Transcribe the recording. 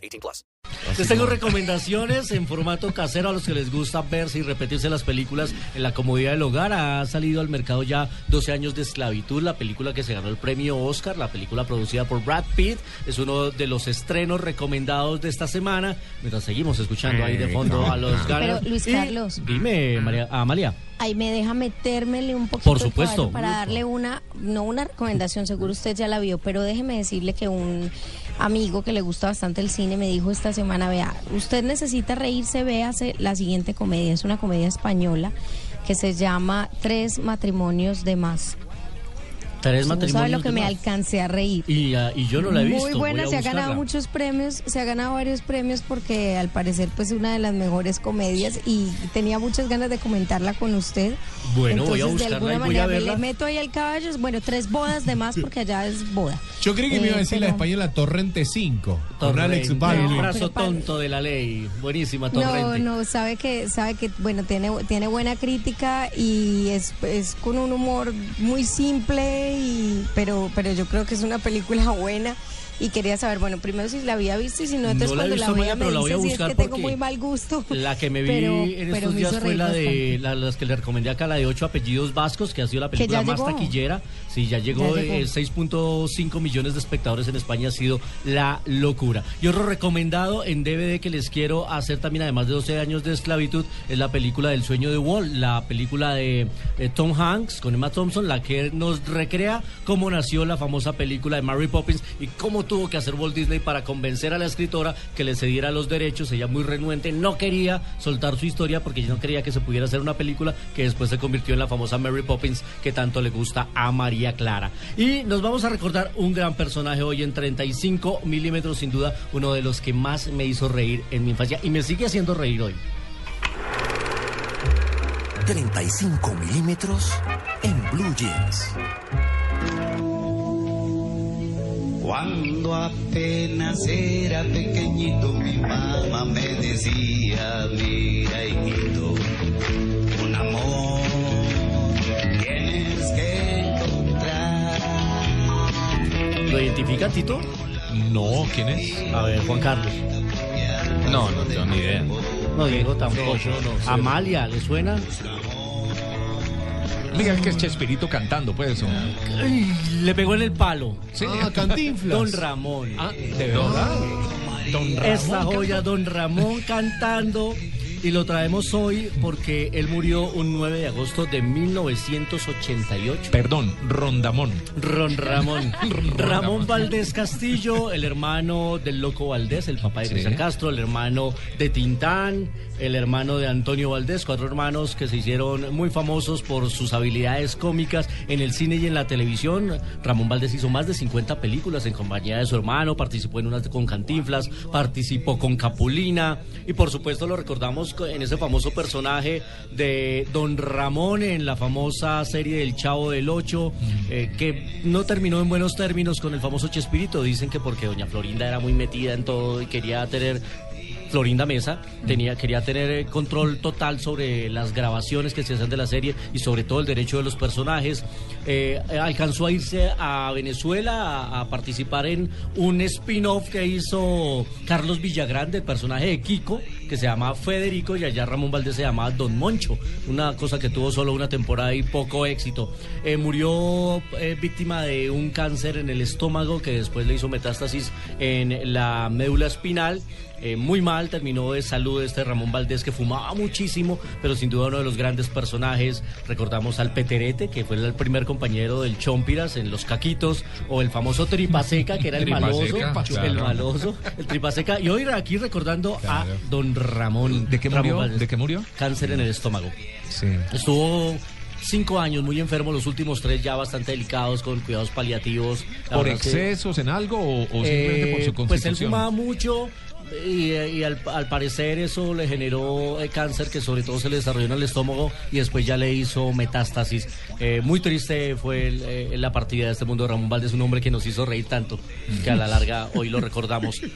18 plus. Les tengo recomendaciones en formato casero a los que les gusta verse y repetirse las películas en la comodidad del hogar. Ha salido al mercado ya 12 años de esclavitud, la película que se ganó el premio Oscar, la película producida por Brad Pitt. Es uno de los estrenos recomendados de esta semana. Mientras seguimos escuchando ahí de fondo a los ganas. Pero, Luis Y Carlos. Dime, María, Amalia. Ahí me deja metérmele un poquito Por supuesto. para darle una, no una recomendación, seguro usted ya la vio, pero déjeme decirle que un amigo que le gusta bastante el cine me dijo esta semana, vea, usted necesita reírse, véase la siguiente comedia, es una comedia española que se llama Tres matrimonios de más. Tres no sabe lo que me más. alcancé a reír. Y, ah, y yo no la he visto. Muy buena, se ha ganado buscarla. muchos premios, se ha ganado varios premios porque al parecer pues una de las mejores comedias y tenía muchas ganas de comentarla con usted. Bueno, voy a Entonces, de buscarla alguna y voy a manera me le meto ahí al caballo, bueno, tres bodas de más porque allá es boda. Yo creí que me iba a Eh, decir la española Torrente 5. Con Torrente, Alex el Baldwin. brazo tonto de la ley. Buenísima, No, Torrente. no, sabe que, sabe que, bueno, tiene, tiene buena crítica y es, es con un humor muy simple, pero, pero yo creo que es una película buena. Y quería saber, bueno, primero si la había visto y si no, entonces No cuando la vea Maya, me la voy a dice si es buscar que tengo muy mal gusto. La que me vi Pero- en estos días fue la de la- las que le recomendé acá, la de ocho apellidos vascos, que ha sido la película más taquillera. Sí, ya llegó, llegó. eh, 6.5 millones de espectadores en España, ha sido la locura. Y otro recomendado en DVD que les quiero hacer también, además de 12 años de esclavitud, es la película del sueño de Walt, la película de eh, Tom Hanks con Emma Thompson, la que nos recrea cómo nació la famosa película de Mary Poppins y cómo tuvo que hacer Walt Disney para convencer a la escritora que le cediera los derechos. Ella muy renuente, no quería soltar su historia porque ella no quería que se pudiera hacer una película que después se convirtió en la famosa Mary Poppins que tanto le gusta a María Clara. Y nos vamos a recordar un gran personaje hoy en 35 milímetros, sin duda uno de los que más me hizo reír en mi infancia y me sigue haciendo reír hoy. 35 milímetros en Blue Jeans. Cuando apenas era pequeñito mi mamá me decía, mira hijito, un amor tienes que encontrar. ¿Lo identifica Tito? No, ¿quién es? A ver, Juan Carlos. No, no tengo ni idea. No, Diego tampoco. No, yo no sé. Amalia, ¿le suena? Diga que es Chespirito cantando, pues. o- Ay, le pegó en el palo. Sí. Ah, Cantinflas. Don Ramón. Ah, ¿de verdad? Don Ramón. Esta joya, Don Ramón cantando. Y lo traemos hoy porque él murió un 9 de agosto de 1988. Perdón, Rondamón. Ron Ramón. Ramón Valdés Castillo, el hermano del Loco Valdés, el papá de Sí. Cristian Castro, el hermano de Tintán, el hermano de Antonio Valdés, cuatro hermanos que se hicieron muy famosos por sus habilidades cómicas en el cine y en la televisión. Ramón Valdés hizo más de 50 películas en compañía de su hermano, participó en unas con Cantinflas, participó con Capulina y por supuesto lo recordamos en ese famoso personaje de Don Ramón en la famosa serie del Chavo del Ocho, eh, que no terminó en buenos términos con el famoso Chespirito. Dicen que porque doña Florinda era muy metida en todo y quería tener Florinda Mesa tenía, quería tener eh, control total sobre las grabaciones que se hacían de la serie y sobre todo el derecho de los personajes. Eh, alcanzó a irse a Venezuela a, a participar en un spin-off que hizo Carlos Villagrán del personaje de Kiko, que se llama Federico, y allá Ramón Valdés se llamaba Don Moncho, una cosa que tuvo solo una temporada y poco éxito. Eh, murió eh, víctima de un cáncer en el estómago que después le hizo metástasis en la médula espinal. Eh, muy mal terminó de salud este Ramón Valdés que fumaba muchísimo, pero sin duda uno de los grandes personajes. Recordamos al Peterete, que fue el primer compañero del Chompiras en Los Caquitos, o el famoso Tripaseca, que era el maloso, el maloso, el Tripaseca. Y hoy aquí recordando a don Ramón. ¿De qué murió? ¿De qué murió? Cáncer en el estómago. Sí. Estuvo cinco años muy enfermo, los últimos tres ya bastante delicados, con cuidados paliativos. La ¿Por que- excesos en algo o, o simplemente por eh, su pues él constitución? fumaba mucho, y, y al, al parecer eso le generó eh, cáncer que sobre todo se le desarrolló en el estómago y después ya le hizo metástasis. Eh, muy triste fue el, eh, la partida de este mundo de Ramón Valdés, un hombre que nos hizo reír tanto que a la larga hoy lo recordamos.